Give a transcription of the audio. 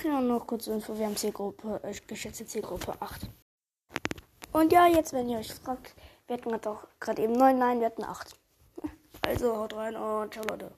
schon noch kurz Info. Wir haben Zielgruppe, äh, geschätzte Zielgruppe 8. Und ja, jetzt, wenn ihr euch fragt, wir hatten doch gerade eben 9, nein, wir hatten 8. Also haut rein und ciao Leute.